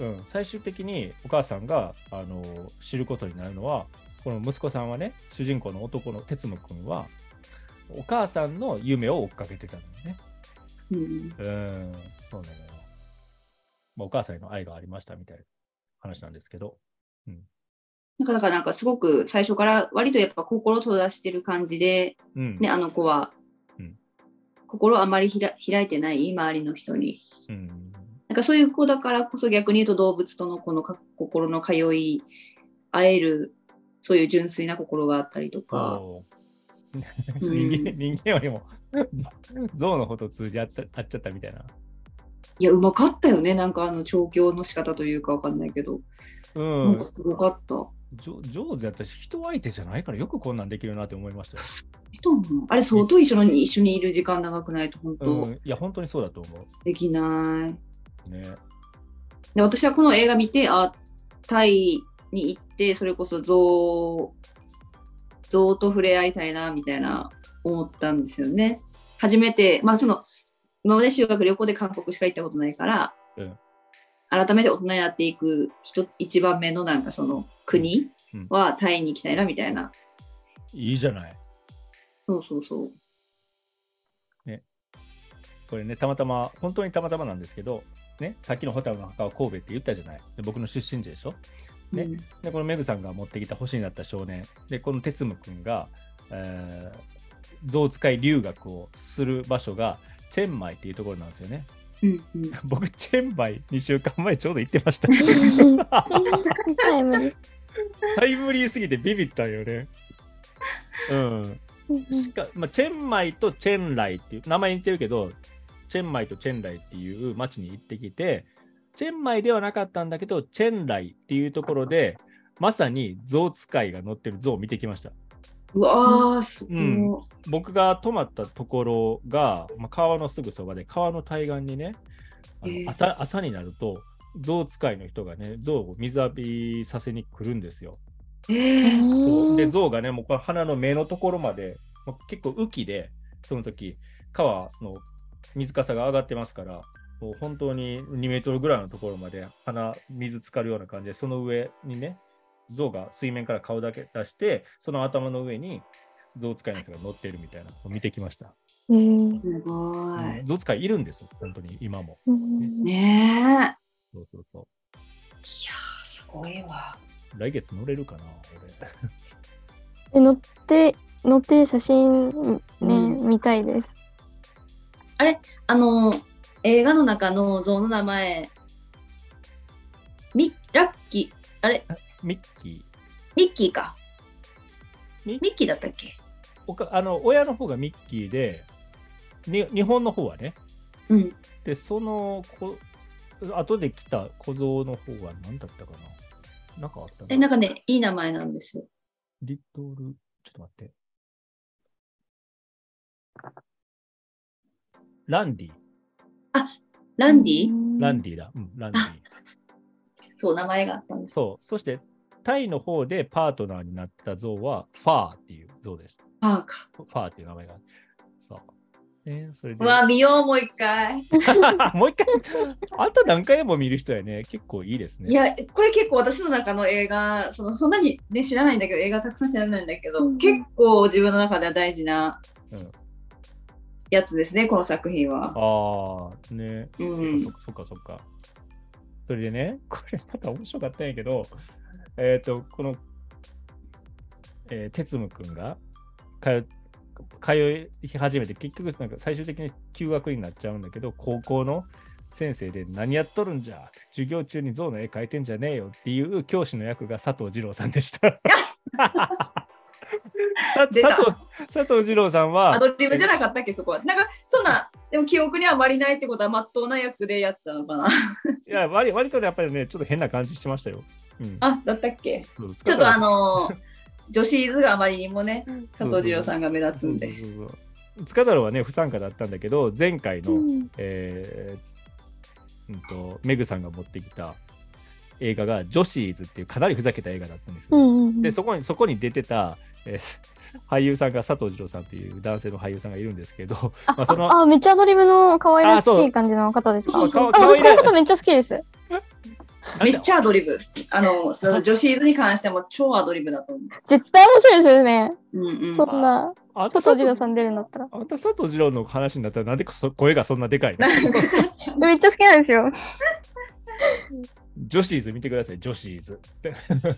うん、最終的にお母さんがあの知ることになるのはこの息子さんはね主人公の男の哲夢君はお母さんの夢を追っかけてたのよね。うん、うん、そうなのよ。まあ、お母さんへの愛がありましたみたいな話なんですけど。なんかだからなんかすごく最初から割とやっぱ心を閉ざしてる感じで、うん。ね、あの子は、うん心をあまりひら開いてない周りの人に。うん。なんかそういう子だからこそ逆に言うと動物とのこのか心の通い合えるそういう純粋な心があったりとか。人間人間よりも 象のこと通じ合った合っちゃったみたいな。いや、うまかったよね。なんかあの調教の仕方というかわかんないけど。うなんんか。すごかった。上上手やったし、人相手じゃないからよくこんなんできるなって思いましたよ。人もあれ相当一緒に一緒にいる時間長くないと本当うん、いや、本当にそうだと思できない。う。ね。で私はこの映画見て、あ、タイに行って、それこそ象、象と触れ合いたいな、みたいな思ったんですよね。初めて、まあその、今まで修学旅行で韓国しか行ったことないから、うん改めて大人になっていく人、一番目のなんかその国うんはタイに行きたいな、みたいな。いいじゃない。そうそうそう。これね、たまたま、本当にたまたまなんですけど、ね、さっきのホタルの墓は神戸って言ったじゃない。で僕の出身地でしょ。ねうんで、このメグさんが持ってきた星になった少年。で、この哲夢君が、えー、象使い留学をする場所が、チェンマイっていうところなんですよね。うんうん、僕、チェンマイ2週間前ちょうど行ってました。タイムリータイムリーすぎてビビったんよね。うん。しかまあ、チェンマイとチェンライっていう名前似てるけどチェンマイとチェンライっていう町に行ってきてチェンマイではなかったんだけどチェンライっていうところでまさに象使いが乗ってる象を見てきました。うわー、すごい。うん。僕が泊まったところが、まあ、川のすぐそばで川の対岸にねあのえー。朝朝になると象使いの人がね象を水浴びさせに来るんですよ。えー。で象がね、もうこの鼻の目のところまで、もう結構雨季で、その時川の水かさが上がってますから、もう本当に2メートルぐらいのところまで鼻、水浸かるような感じで、その上にね、象が水面から顔だけ出して、その頭の上に象使いの人が乗ってるみたいなのを見てきました。えーすごうんい。象使いいるんです、本当に今も。うんねえ。そうそうそいやー、すごいわ。う。来月乗れるかな、え乗って乗って写真ね、うん見たいです。あの、映画の中の像の名前、ミラッキー、あれ、俺。ミッキー？ミッキーか。ミミッキーだったっけ？おかあの親の方がミッキーで、に日本の方はね、うん。で、そのこ、後で来た小僧の方は何だったかな？なんかあったな。え、なんかね、いい名前なんですよ。リトル、ちょっと待って。ランディ。ランディ、ランディだ。うん、ランディ。そう、名前があったんです。そう。そして、タイの方でパートナーになった像は、ファーっていう像です。パーか。ファーっていう名前が。そう。えーそれでうわ、見よう、もう一回。もう一回、あんた何回も見る人やね。結構いいですね。いや、これ結構私の中の映画、そのそんなに、ね、知らないんだけど、映画たくさん知らないんだけど、うん結構自分の中では大事なうんやつですね、この作品は。ああ、ね。うんそっかそっかそっか。それでね、これまた面白かったんやけど、えっ、と、この、えー、哲夢くんが通通い始めて、結局、なんか最終的に休学になっちゃうんだけど、高校の先生で何やっとるんじゃ？授業中に象の絵描いてんじゃねえよっていう教師の役が佐藤二郎さんでした。佐藤佐藤二郎さんはアドリブじゃなかったっけ、そこは。なんか、そんな、でも記憶にはあまりないってことは、まっとうな役でやってたのかな。いや割割とねやっぱりね、ちょっと変な感じしてましたよ。うん、あ、だったっけ？ちょっとあのー女子図があまりにもね、佐藤二郎さんが目立つんで。塚太郎はね、不参加だったんだけど、前回の、うんえーうんと、メグさんが持ってきた映画が、ジョシーズっていうかなりふざけた映画だったんですよ。うんうんうんで、そこに、そこに出てた、え ー俳優さんが佐藤二郎さんっていう男性の俳優さんがいるんですけど、あまあそのあ、めっちゃアドリブの可愛らしい感じの方ですか？あ、私この方めっちゃ好きです。めっちゃアドリブ。あの、その女子図に関しても超アドリブだと思絶対面白いですよね。う。うんうん。そんな、あんた佐藤二郎佐さん出るんだったら。あんた佐藤二郎の話になったら、なんでそ声がそんなでかいの？めっちゃ好きなんですよ。ジョシーズ見てください、ジョシーズ。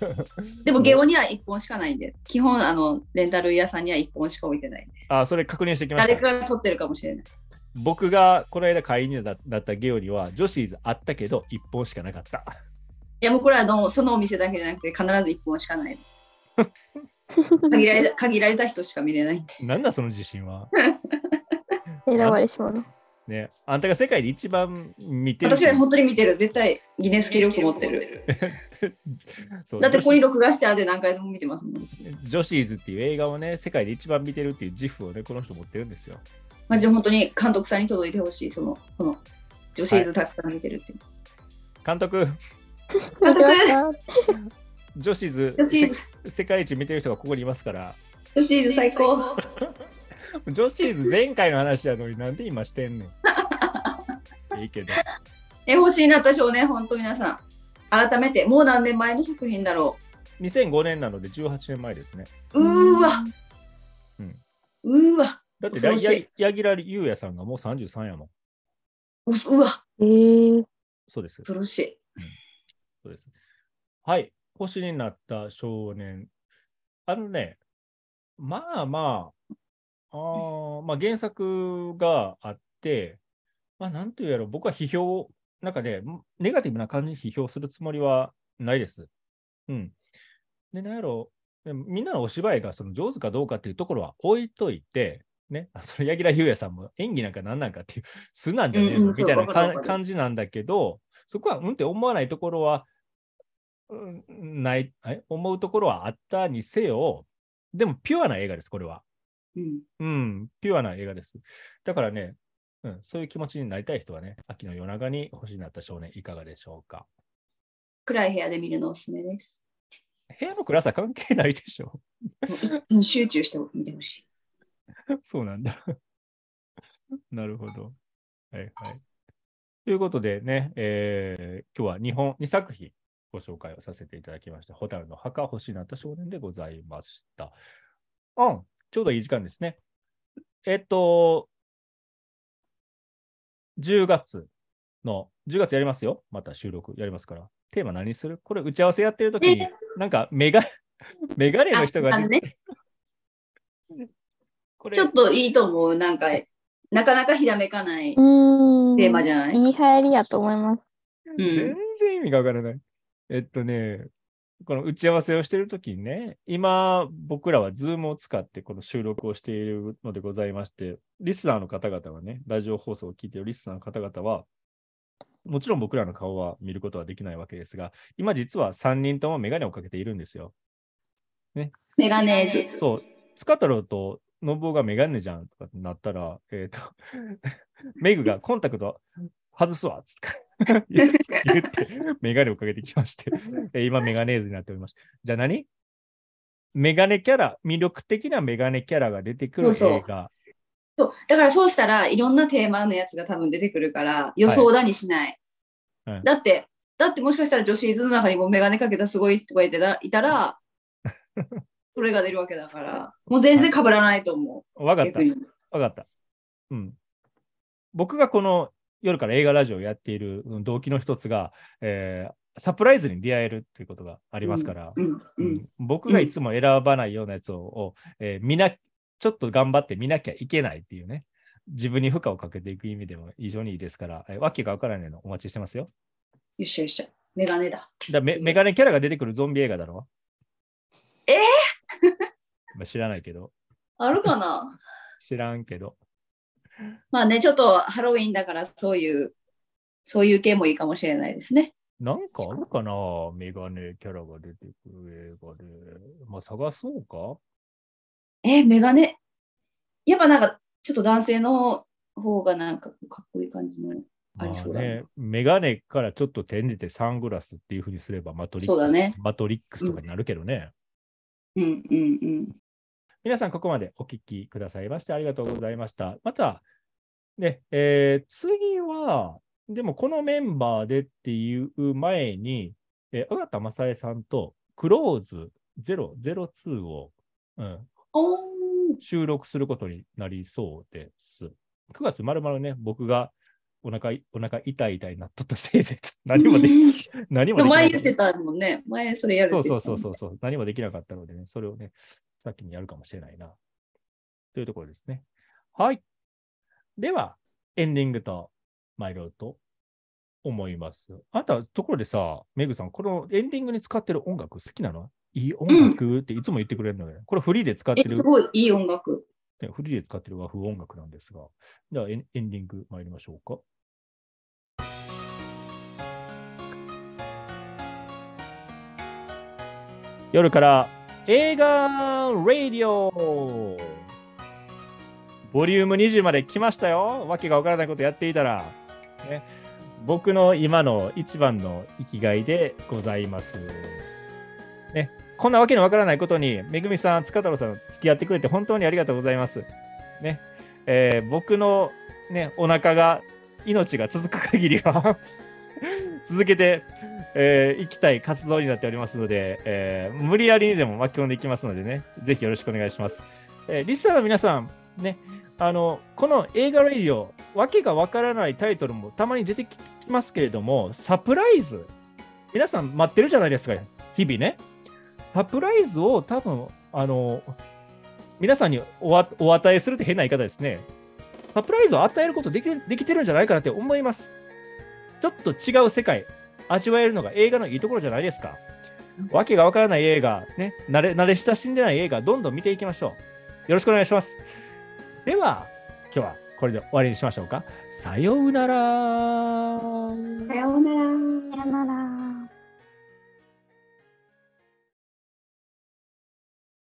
でも、ゲオには1本しかないんで、基本、あの、レンタル屋さんには1本しか置いてないんで。あ、それ確認してきました。誰かが撮ってるかもしれない。僕がこの間会員になだったゲオには、ジョシーズあったけど、1本しかなかった。いや、もうこれはのそのお店だけじゃなくて、必ず1本しかない。限られた限られた人しか見れないんで。なんだその自信は。選ばれし者。ね、あんたが世界で一番見てる。私は本当に見てる。絶対ギネス記録持ってる。だってここに女録画してあで何回でも見てますもん。私子女子ーズっていう映画をね、世界で一番見てるっていう自負をね、この人持ってるんですよ。マジで本当に監督さんに届いてほしい。その、この女子図たくさん見てるっていう。監督、監督 女子ーズ世界一見てる人がここにいますから、女子図最高。女子ーズ前回の話なのになんで今してんねん。いいけど。え、欲しいなった少年、本当皆さん。改めて、もう何年前の作品だろ2005年なので18年前ですね。う。うーわ。うんうーわ。だってや柳楽優弥さんがもう33やもん。ううわ。えー、そうです。恐ろしい。そうです。はい。星になった少年。あのね、まあまあ、あーまあ原作があって、まあなんていうやろ、僕は批評、なんかね、ネガティブな感じに批評するつもりはないです。うん。で、なんやろ、でもみんなのお芝居がその上手かどうかっていうところは置いといて、ね、あその柳楽優弥さんも演技なんか何なんかっていう、素なんじゃねえの？みたいな感じなんだけど、そこはうんって思わないところは、うんない、え思うところはあったにせよ、でもピュアな映画です、これは。うん。うん、ピュアな映画です。だからね、うん、そういう気持ちになりたい人はね、秋の夜長に星になった少年、いかがでしょうか？暗い部屋で見るのおすすめです。部屋の暗さ関係ないでしょ。集中して見てほしい。そうなんだ。なるほど。はいはい。ということでね、えー今日は日本2作品ご紹介をさせていただきました。ホタルの墓、星になった少年でございました。うん、ちょうどいい時間ですね。えっと、10月の、10月やりますよ。また収録やりますから。テーマ何する？これ打ち合わせやってる時に、なんかメガ、メガネの人がああのね、これちょっといいと思う。なんか、なかなかひらめかないうん。テーマじゃない、いい流行りやと思います。うん全然意味がわからない。えっとね、この打ち合わせをしているときにね、今、僕らは Zoom を使ってこの収録をしているのでございまして、リスナーの方々はね、ラジオ放送を聞いているリスナーの方々は、もちろん僕らの顔は見ることはできないわけですが、今実は3人ともメガネをかけているんですよ。メガネーズ。そう、スカトロとノブオがメガネじゃんとかってなったら、えっ、と、メグがコンタクト外すわっつって 言って、言ってメガネをかけてきまして、えー今メガネーズになっております。じゃあ何？メガネキャラ、魅力的なメガネキャラが出てくるそうそう映画。そう。だからそうしたらいろんなテーマのやつが多分出てくるから予想だにしない。はいだって、だってもしかしたら女子図の中にもメガネかけたすごい人がいいたら、それが出るわけだから、もう全然被らないと思う。わかった。わかった。うん。僕がこの夜から映画ラジオをやっている動機の一つが、えーサプライズに出会えるということがありますから、うん。う。うんん僕がいつも選ばないようなやつを、をえー見な、ちょっと頑張って見なきゃいけないっていうね、自分に負荷をかけていく意味でも非常にいいですから、えーわけがわからないのお待ちしてますよ。よっしゃよっしゃ。メガネだ。だメメガネキャラが出てくるゾンビ映画だろ？えー？まあ知らないけど、あるかな？知らんけど。まあね、ちょっとハロウィンだからそういう、そういう系もいいかもしれないですね。なんかあるかな？メガネキャラが出てくる映画で。まあ探そうか？え、メガネ？やっぱなんか、ちょっと男性の方がなんかかっこいい感じの。あまあね、メガネからちょっと転じてサングラスっていうふうにすればマトリックスねマトリックスとかになるけどね。うんうんうん。皆さん、ここまでお聞きくださいましてありがとうございました。また、ね、えー次は、でもこのメンバーでっていう前に、えー、田正恵さんとクローズ002を、うん、収録することになりそうです。9月まるまるね、僕がお腹いお腹痛い痛いなっとったせいで、何もでき、何もできなか前言ってった。たもんね。前それやるってそう言ってたもんそうそうそうそう、何もできなかったのでね、それをね、先にやるかもしれないな。というところですね。はい。では、エンディングと参ろうと思います。あなた、ところでさ、メグさん、このエンディングに使ってる音楽好きなの？いい音楽っていつも言ってくれるので、これフリーで使ってえ、るすごいいい音楽。ねフリーで使ってる和風音楽なんですが、ではエンエンディング参りましょうか。夜から映画ラディオボリューム20まで来ましたよ。わけがわからないことやっていたら。ね、僕の今の一番の生きがいでございます。ね、こんなわけのわからないことに、めぐみさん、塚太郎さん、付き合ってくれて本当にありがとうございます。ね、えー僕のね、お腹が、命が続く限りは 続けて、えー、行きたい活動になっておりますので、えー無理やりにでも巻き込んでいきますのでね、ぜひよろしくお願いします。えーリスナーの皆さん、ね、あの、この映画ラディオ、わけがわからないタイトルもたまに出てきますけれども、サプライズ、皆さん待ってるじゃないですか、日々ね。サプライズを多分、あの、皆さんにおお与えするって変な言い方ですね。サプライズを与えることできできてるんじゃないかなって思います。ちょっと違う世界、味わえるのが映画のいいところじゃないですか。わけがわからない映画、ね、慣れ慣れ親しんでない映画、どんどん見ていきましょう。よろしくお願いします。では、今日はこれで終わりにしましょうか。さようなら。さようなら。さよなら。